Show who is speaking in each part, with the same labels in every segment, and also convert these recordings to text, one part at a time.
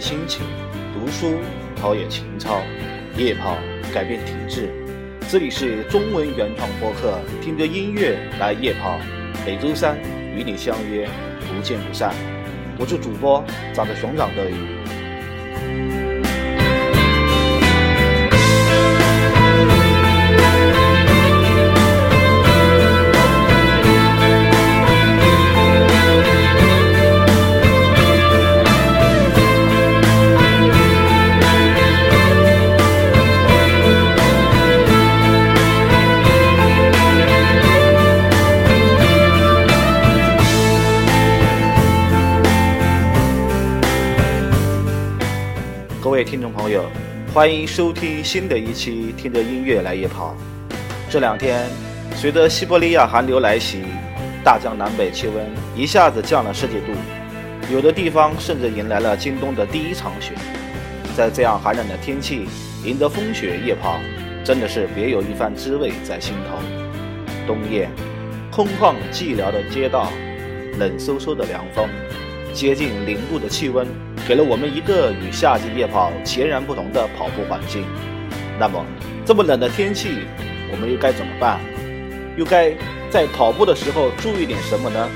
Speaker 1: 心情，读书陶冶情操，夜跑改变体质。这里是中文原创播客，听着音乐来夜跑，每周三与你相约，不见不散。我是主播，长着熊掌的鱼。欢迎收听新的一期《听着音乐来夜跑》。这两天，随着西伯利亚寒流来袭，大江南北气温一下子降了十几度，有的地方甚至迎来了今冬的第一场雪。在这样寒冷的天气，迎着风雪夜跑，真的是别有一番滋味在心头。冬夜，空旷寂寥的街道，冷飕飕的凉风，接近零度的气温。给了我们一个与夏季夜跑截然不同的跑步环境。那么，这么冷的天气，我们又该怎么办？又该在跑步的时候注意点什么呢？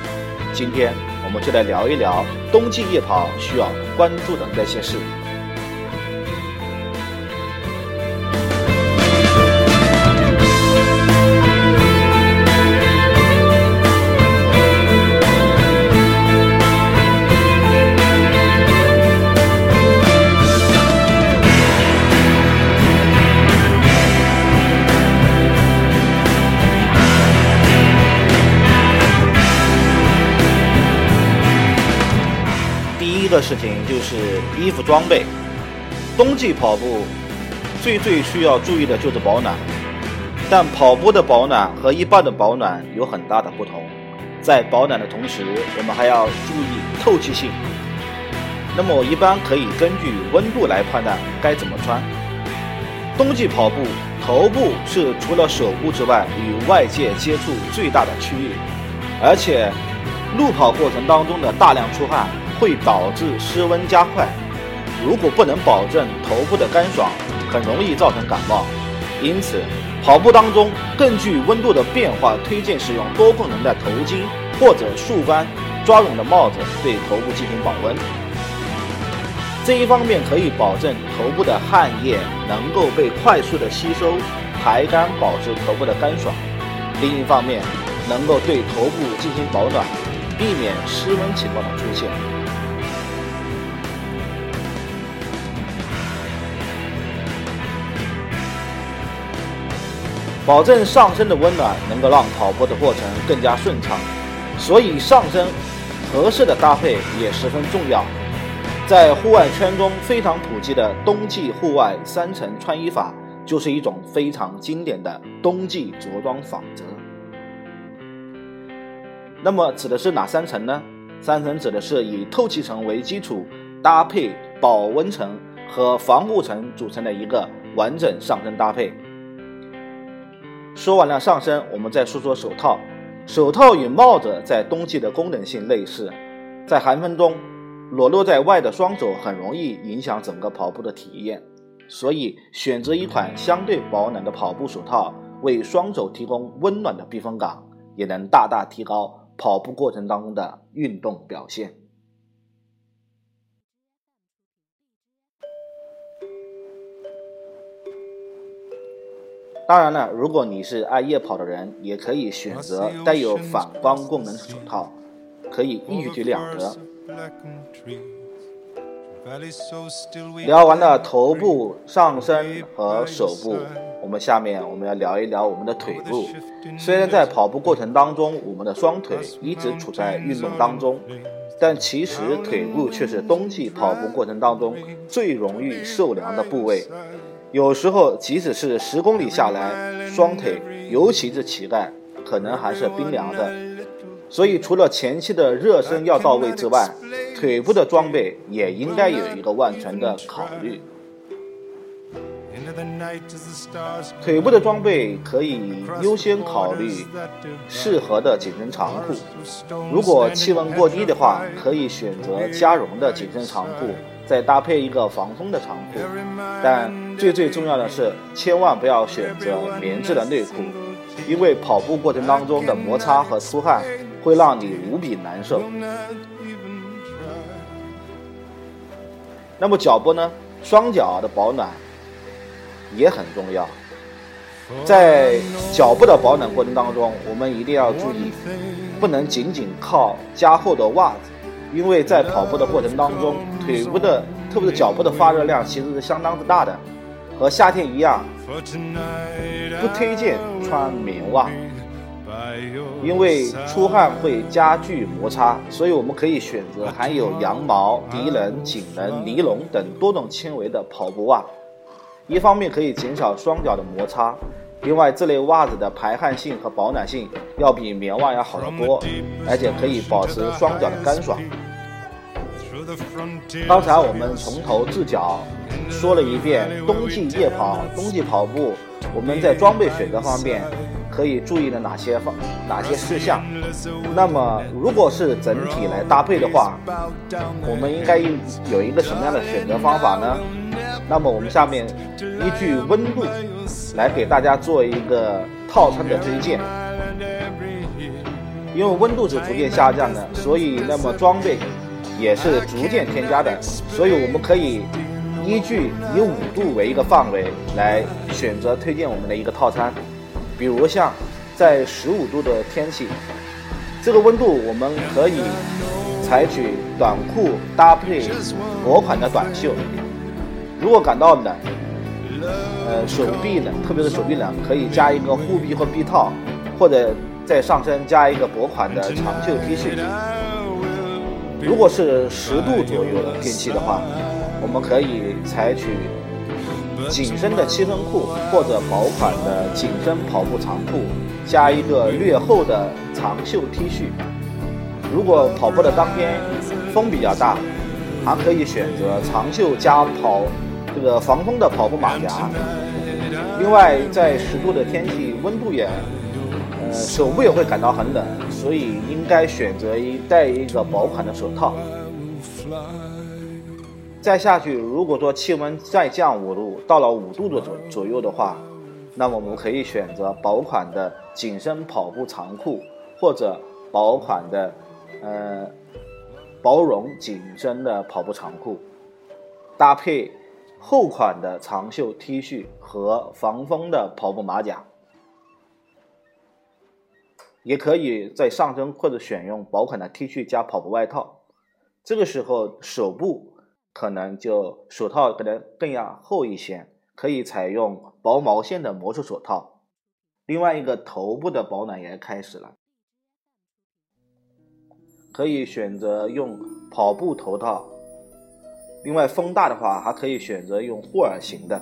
Speaker 1: 今天我们就来聊一聊冬季夜跑需要关注的那些事。的事情就是衣服装备。冬季跑步最最需要注意的就是保暖，但跑步的保暖和一般的保暖有很大的不同。在保暖的同时，我们还要注意透气性。那么我一般可以根据温度来判断该怎么穿。冬季跑步，头部是除了手部之外与外界接触最大的区域，而且路跑过程当中的大量出汗。会导致失温加快，如果不能保证头部的干爽，很容易造成感冒。因此，跑步当中根据温度的变化，推荐使用多功能的头巾或者速干抓绒的帽子对头部进行保温。这一方面可以保证头部的汗液能够被快速的吸收排干，保持头部的干爽；另一方面，能够对头部进行保暖，避免失温情况的出现。保证上身的温暖，能够让跑步的过程更加顺畅，所以上身合适的搭配也十分重要。在户外圈中非常普及的冬季户外三层穿衣法，就是一种非常经典的冬季着装法则。那么指的是哪三层呢？三层指的是以透气层为基础，搭配保温层和防护层组成的一个完整上身搭配。说完了上身，我们再说说手套。手套与帽子在冬季的功能性类似，在寒风中裸露在外的双手很容易影响整个跑步的体验，所以选择一款相对保暖的跑步手套，为双手提供温暖的避风港，也能大大提高跑步过程当中的运动表现。当然了，如果你是爱夜跑的人，也可以选择带有反光功能的手套，可以一举两得。聊完了头部、上身和手部，我们下面我们要聊一聊我们的腿部。虽然在跑步过程当中，我们的双腿一直处在运动当中，但其实腿部却是冬季跑步过程当中最容易受凉的部位。有时候，即使是十公里下来，双腿，尤其是膝盖，可能还是冰凉的。所以，除了前期的热身要到位之外，腿部的装备也应该有一个万全的考虑。腿部的装备可以优先考虑适合的紧身长裤。如果气温过低的话，可以选择加绒的紧身长裤。再搭配一个防风的长裤。但最最重要的是，千万不要选择棉质的内裤，因为跑步过程当中的摩擦和出汗会让你无比难受。那么脚部呢？双脚的保暖也很重要。在脚部的保暖过程当中，我们一定要注意，不能仅仅靠加厚的袜子，因为在跑步的过程当中，腿部的，特别是脚部的发热量其实是相当之大的，和夏天一样，不推荐穿棉袜，因为出汗会加剧摩擦，所以我们可以选择含有羊毛、涤纶、锦纶、尼龙等多种纤维的跑步袜。一方面可以减少双脚的摩擦，另外这类袜子的排汗性和保暖性要比棉袜要好得多，而且可以保持双脚的干爽。刚才我们从头至脚说了一遍冬季夜跑、冬季跑步，我们在装备选择方面可以注意的哪些方哪些事项？那么如果是整体来搭配的话，我们应该有一个什么样的选择方法呢？那么我们下面依据温度来给大家做一个套餐的推荐。因为温度是逐渐下降的，所以那么装备也是逐渐添加的，所以我们可以依据以五度为一个范围来选择推荐我们的一个套餐。比如像在十五度的天气，这个温度我们可以采取短裤搭配薄款的短袖。如果感到冷，呃，手臂冷，特别是手臂冷，可以加一个护臂或臂套，或者在上身加一个薄款的长袖 T 恤。如果是十度左右的天气的话，我们可以采取紧身的七分裤或者薄款的紧身跑步长裤，加一个略厚的长袖 T 恤。如果跑步的当天风比较大，还可以选择长袖加跑。这个防风的跑步马甲，另外在十度的天气，温度也，呃，手部也会感到很冷，所以应该选择一戴一个薄款的手套。再下去，如果说气温再降五度，到了五度的左左右的话，那么我们可以选择薄款的紧身跑步长裤，或者薄款的，呃，薄绒紧身的跑步长裤，搭配。厚款的长袖 T 恤和防风的跑步马甲，也可以在上身或者选用薄款的 T 恤加跑步外套。这个时候手部可能就手套可能更要厚一些，可以采用薄毛线的魔术手套。另外一个头部的保暖也开始了，可以选择用跑步头套。另外，风大的话，还可以选择用护耳型的。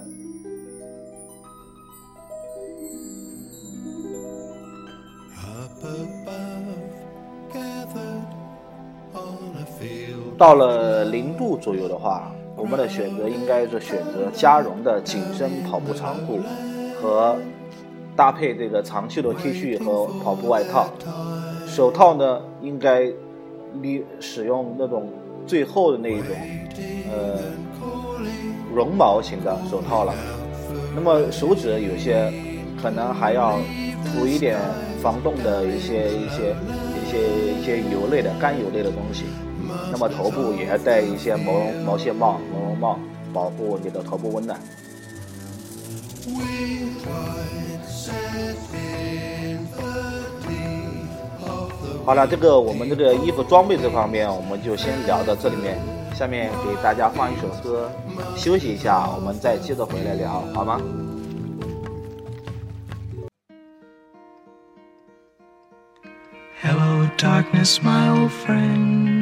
Speaker 1: 到了零度左右的话，我们的选择应该是选择加绒的紧身跑步长裤和搭配这个长袖的 T 恤和跑步外套。手套呢，应该你使用那种最厚的那一种。呃，绒毛型的手套了。那么手指有些可能还要涂一点防冻的一些一些一些一些油类的干油类的东西。那么头部也要戴一些毛绒毛线帽、毛绒帽，保护你的头部温暖。好了，这个我们这个衣服装备这方面，我们就先聊到这里面。下面给大家放一首歌，休息一下，我们再接着回来聊，好吗？Hello, darkness, my old friend.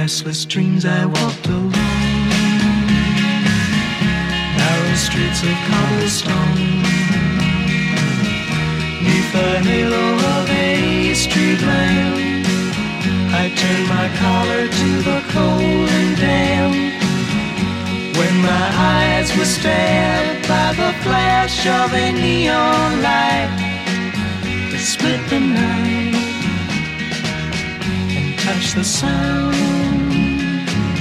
Speaker 2: Restless dreams I walked alone. Narrow streets of cobblestone. Neath the halo of a street lamp, I turned my collar to the cold and damp. When my eyes were stabbed by the flash of a neon light that split the night and touched the sound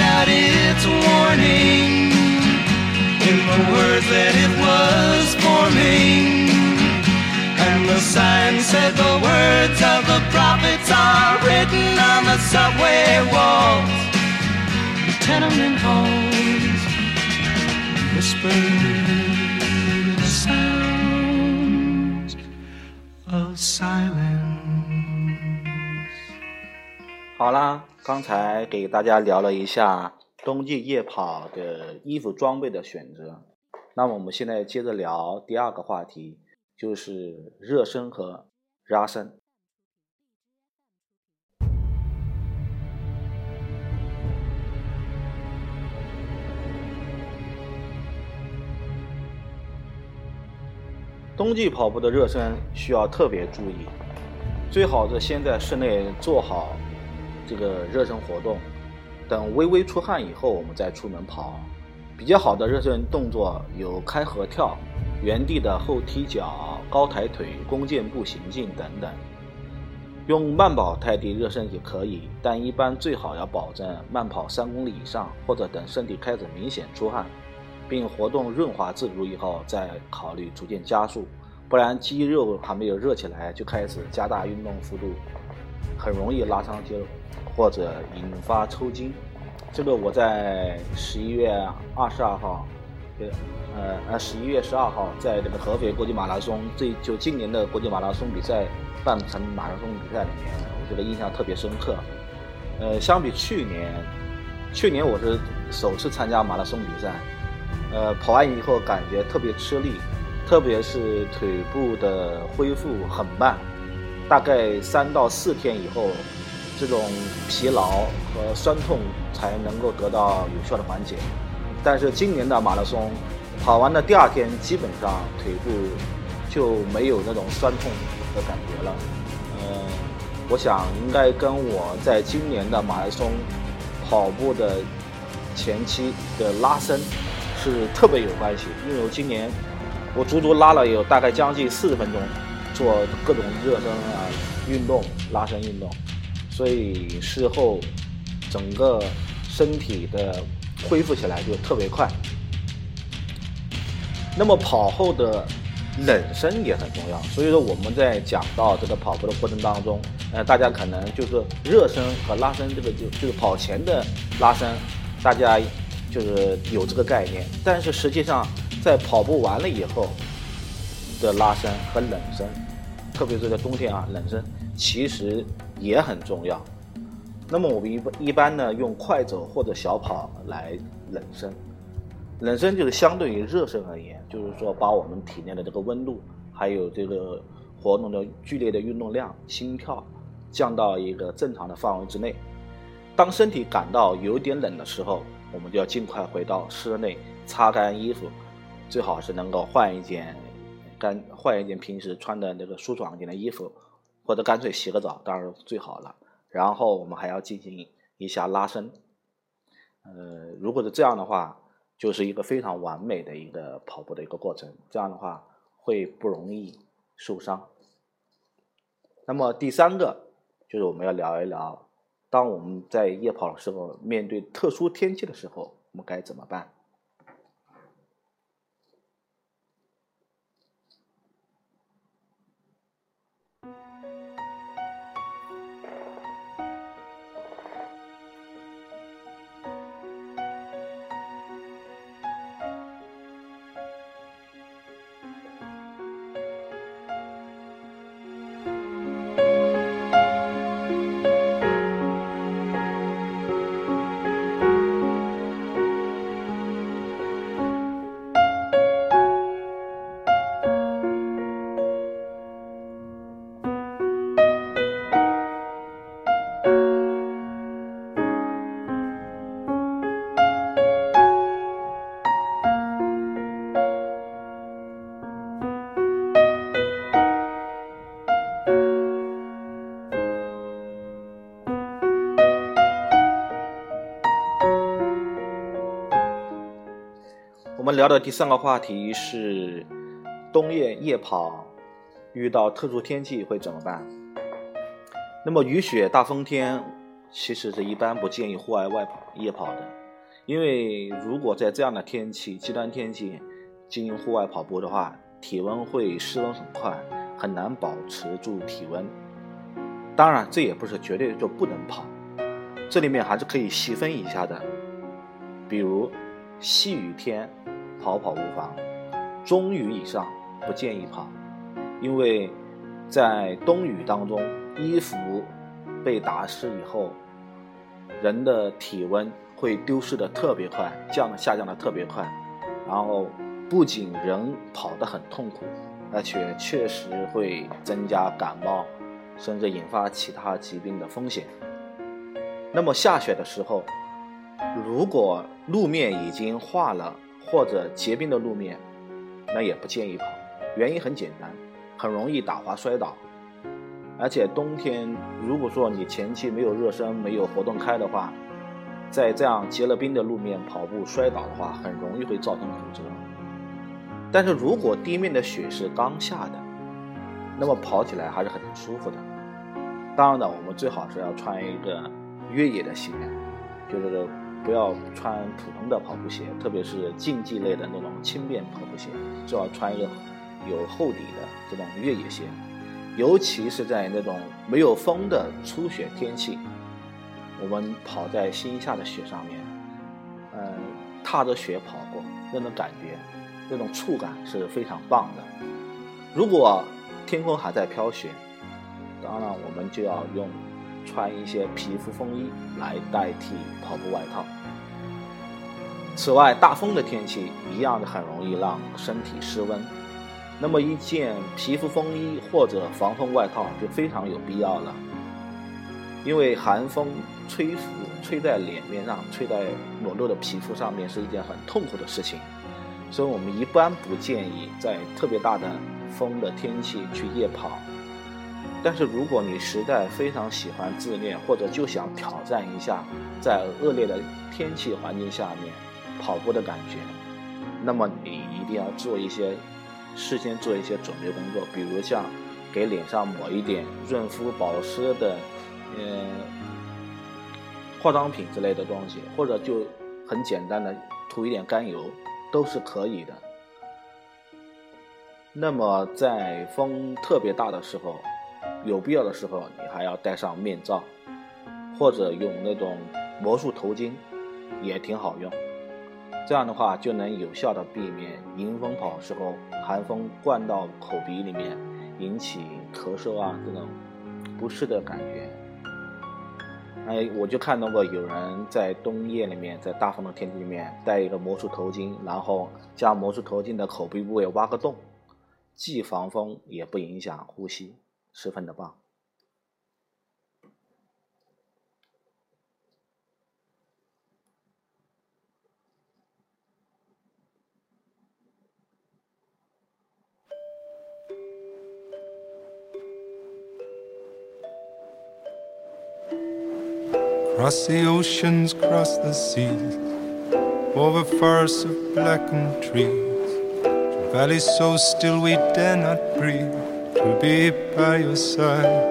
Speaker 2: Out its warning in the words that it was forming. And the sign said the words of the prophets are written on the subway walls, the tenement halls, of silence.
Speaker 1: 好啦，刚才给大家聊了一下冬季夜跑的衣服装备的选择，那么我们现在接着聊第二个话题，就是热身和拉伸。冬季跑步的热身需要特别注意，最好是先在室内做好这个热身活动，等微微出汗以后，我们再出门跑。比较好的热身动作有开合跳、原地的后踢脚、高抬腿、弓箭步行进等等。用慢跑代替热身也可以，但一般最好要保证慢跑三公里以上，或者等身体开始明显出汗，并活动润滑自如以后，再考虑逐渐加速。不然肌肉还没有热起来就开始加大运动幅度，很容易拉伤肌肉或者引发抽筋。这个我在十一月二十二号，呃呃呃十一月十二号在这个合肥国际马拉松，这就今年的国际马拉松比赛半程马拉松比赛里面，我觉得印象特别深刻。呃，相比去年，去年我是首次参加马拉松比赛，呃，跑完以后感觉特别吃力，特别是腿部的恢复很慢，大概三到四天以后。这种疲劳和酸痛才能够得到有效的缓解，但是今年的马拉松跑完的第二天，基本上腿部就没有那种酸痛的感觉了。呃，我想应该跟我在今年的马拉松跑步的前期的拉伸是特别有关系，因为我今年我足足拉了有大概将近四十分钟，做各种热身啊运动、拉伸运动。所以事后整个身体的恢复起来就特别快。那么跑后的冷身也很重要。所以说我们在讲到这个跑步的过程当中，呃，大家可能就是热身和拉伸这个就就是跑前的拉伸，大家就是有这个概念。但是实际上在跑步完了以后的拉伸和冷身，特别是在冬天啊，冷身其实。也很重要。那么我们一般一般呢，用快走或者小跑来冷身。冷身就是相对于热身而言，就是说把我们体内的这个温度还有这个活动的剧烈的运动量、心跳降到一个正常的范围之内。当身体感到有点冷的时候，我们就要尽快回到室内擦干衣服，最好是能够换一件干换一件平时穿的那个舒爽一点的衣服，或者干脆洗个澡，当然最好了。然后我们还要进行一下拉伸。呃，如果是这样的话，就是一个非常完美的一个跑步的一个过程。这样的话会不容易受伤。那么第三个就是我们要聊一聊，当我们在夜跑的时候，面对特殊天气的时候，我们该怎么办？聊的第三个话题是冬夜夜跑，遇到特殊天气会怎么办？那么雨雪大风天，其实是一般不建议户外外跑夜跑的，因为如果在这样的天气极端天气进行户外跑步的话，体温会失温很快，很难保持住体温。当然，这也不是绝对就不能跑，这里面还是可以细分一下的，比如细雨天。跑跑无妨，中雨以上不建议跑，因为在冬雨当中，衣服被打湿以后，人的体温会丢失的特别快，降下降的特别快，然后不仅人跑得很痛苦，而且确实会增加感冒，甚至引发其他疾病的风险。那么下雪的时候，如果路面已经化了，或者结冰的路面，那也不建议跑。原因很简单，很容易打滑摔倒。而且冬天，如果说你前期没有热身、没有活动开的话，在这样结了冰的路面跑步摔倒的话，很容易会造成骨折。但是如果地面的雪是刚下的，那么跑起来还是很舒服的。当然了，我们最好是要穿一个越野的鞋，就是。不要穿普通的跑步鞋，特别是竞技类的那种轻便跑步鞋，最好穿一个有厚底的这种越野鞋。尤其是在那种没有风的初雪天气，我们跑在新下的雪上面，嗯，踏着雪跑过，那种感觉，那种触感是非常棒的。如果天空还在飘雪，当然我们就要用。穿一些皮肤风衣来代替跑步外套。此外，大风的天气一样的很容易让身体失温，那么一件皮肤风衣或者防风外套就非常有必要了。因为寒风吹拂，吹在脸面上，吹在裸露的皮肤上面是一件很痛苦的事情，所以我们一般不建议在特别大的风的天气去夜跑。但是如果你实在非常喜欢自恋，或者就想挑战一下在恶劣的天气环境下面跑步的感觉，那么你一定要做一些事先做一些准备工作，比如像给脸上抹一点润肤保湿的，嗯，化妆品之类的东西，或者就很简单的涂一点甘油都是可以的。那么在风特别大的时候。有必要的时候，你还要戴上面罩，或者用那种魔术头巾，也挺好用。这样的话，就能有效的避免迎风跑时候寒风灌到口鼻里面，引起咳嗽啊这种不适的感觉。哎，我就看到过有人在冬夜里面，在大风的天气里面戴一个魔术头巾，然后将魔术头巾的口鼻部位挖个洞，既防风也不影响呼吸，十分的棒。
Speaker 3: Cross the oceans, cross the seas, over forests of blackened trees, to valleys so still we dare not breathe, to be by your side.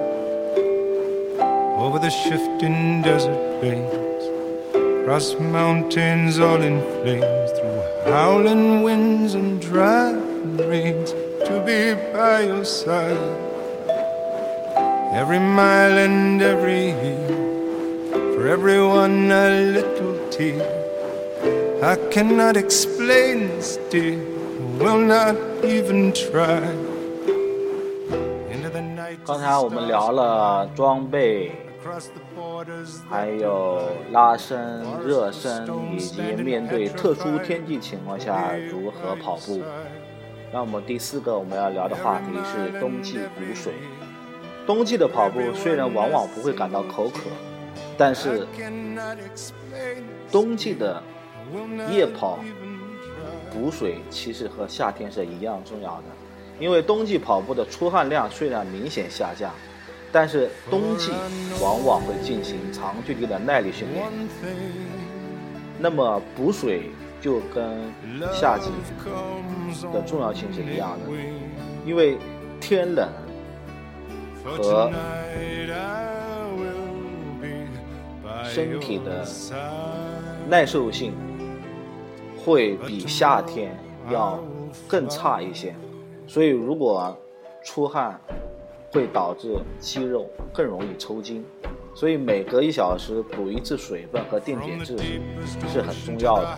Speaker 3: Over the shifting desert plains, across mountains all in flames, through howling winds and driving rains, to be by your side. Every mile and every year for everyone a little tear. I cannot explain this, dear, will not even try.
Speaker 1: 刚才我们聊了装备，还有拉伸、热身，以及面对特殊天气情况下如何跑步。那么第四个我们要聊的话题是冬季补水。冬季的跑步虽然往往不会感到口渴，但是冬季的夜跑补水其实和夏天是一样重要的，因为冬季跑步的出汗量虽然明显下降，但是冬季往往会进行长距离的耐力训练，那么补水就跟夏季的重要性是一样的，因为天冷和身体的耐受性会比夏天要更差一些，所以如果出汗会导致肌肉更容易抽筋，所以每隔一小时补一次水分和电解质是很重要的。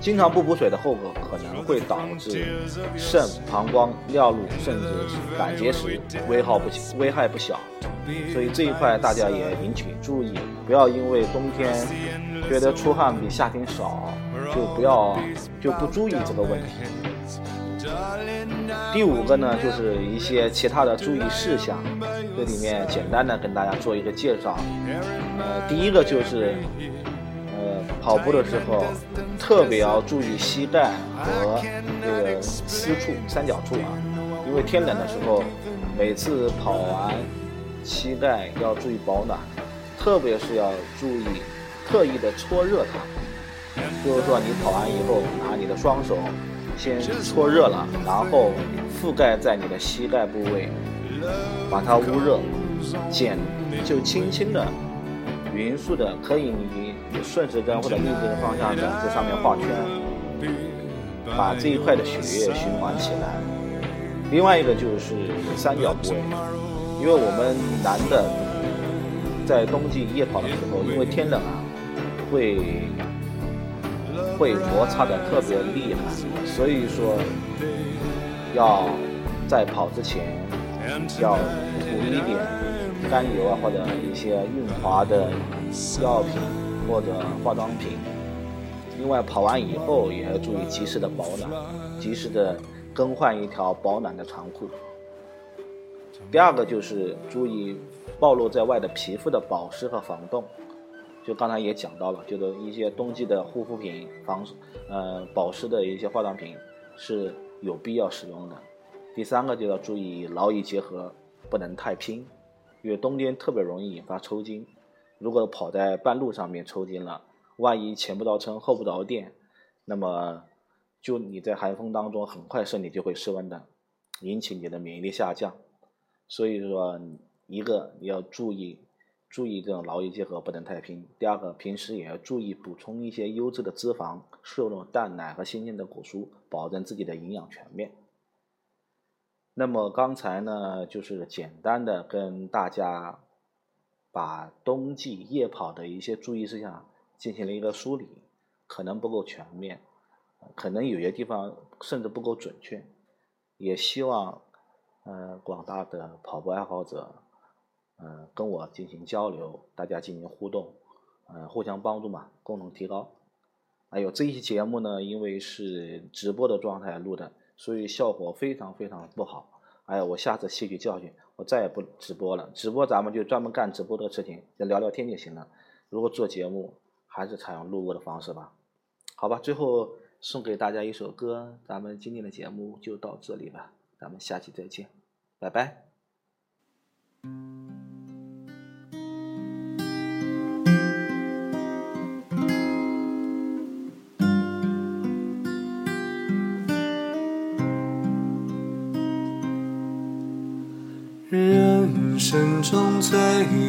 Speaker 1: 经常不补水的后果可能会导致肾、膀胱、尿路甚至胆结石，危害不危害不小。所以这一块大家也引起注意，不要因为冬天觉得出汗比夏天少，就不要就不注意这个问题。第五个呢，就是一些其他的注意事项，这里面简单的跟大家做一个介绍。呃，第一个就是，呃，跑步的时候特别要注意膝盖和这个私处、三角处啊，因为天冷的时候，每次跑完膝盖要注意保暖，特别是要注意特意的搓热它。就是说，你跑完以后，拿你的双手先搓热了，然后覆盖在你的膝盖部位，把它捂热，简就轻轻的、匀速的，可以你顺时针或者逆时针方向的在上面画圈，把这一块的血液循环起来。另外一个就是三角部位，因为我们男的在冬季夜跑的时候，因为天冷啊，会会摩擦的特别厉害，所以说要在跑之前要涂一点甘油啊，或者一些润滑的药品或者化妆品。另外，跑完以后也要注意及时的保暖，及时的更换一条保暖的长裤。第二个就是注意暴露在外的皮肤的保湿和防冻。就刚才也讲到了，就是一些冬季的护肤品、防呃保湿的一些化妆品是有必要使用的。第三个就要注意劳逸结合，不能太拼，因为冬天特别容易引发抽筋。如果跑在半路上面抽筋了，万一前不着村后不着店，那么就你在寒风当中很快身体就会失温的，引起你的免疫力下降。所以说，一个你要注意。注意这种劳逸结合不能太拼。第二个，平时也要注意补充一些优质的脂肪，摄入蛋奶和新鲜的果蔬，保证自己的营养全面。那么刚才呢，就是简单的跟大家把冬季夜跑的一些注意事项进行了一个梳理，可能不够全面，可能有些地方甚至不够准确，也希望呃广大的跑步爱好者。嗯，跟我进行交流，大家进行互动，嗯，互相帮助嘛，共同提高。还有这一期节目呢，因为是直播的状态录的，所以效果非常非常不好。哎呀，我下次吸取教训，我再也不直播了。直播咱们就专门干直播的事情，就聊聊天就行了。如果做节目，还是采用录播的方式吧。好吧，最后送给大家一首歌，咱们今天的节目就到这里吧，咱们下期再见，拜拜。
Speaker 2: 生中最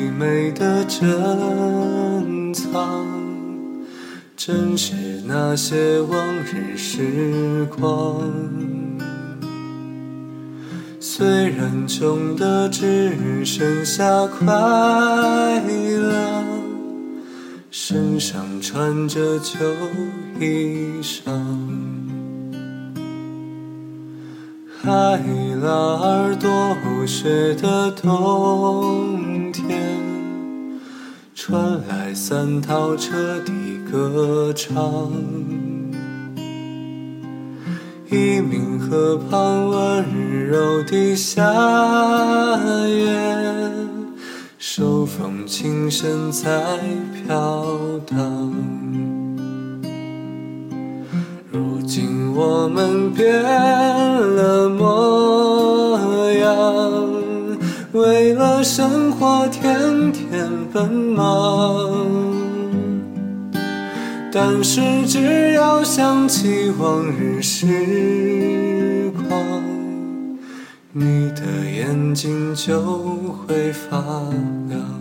Speaker 2: 美的珍藏，正是那些往日时光。虽然穷的只剩下快乐，身上穿着旧衣裳。海拉尔多雪的冬天，传来三套车的歌唱。一名河畔温柔的夏夜，手风琴声在飘荡。如今我们变了生活天天奔忙。但是只要想起往日时光，你的眼睛就会发亮。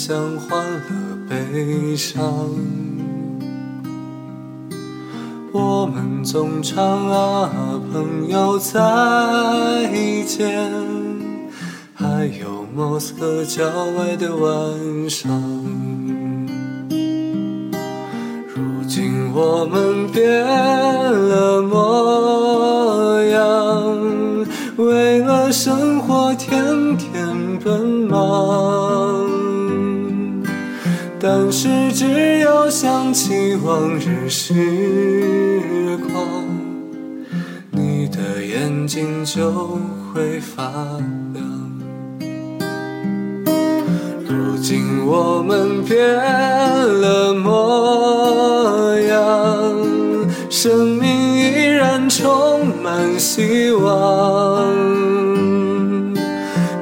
Speaker 2: 同分享欢乐悲伤。我们总唱啊，朋友再见，还有莫斯科郊外的晚上。如今我们变了模样，为了生活天天奔忙。但是只要想起往日时光，你的眼睛就会发亮。如今我们变了模样，生命依然充满希望。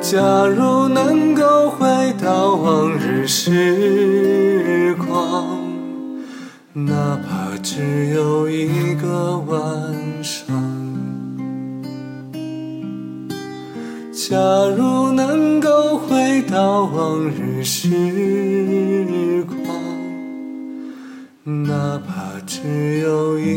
Speaker 2: 假如能够回到往日时只有一。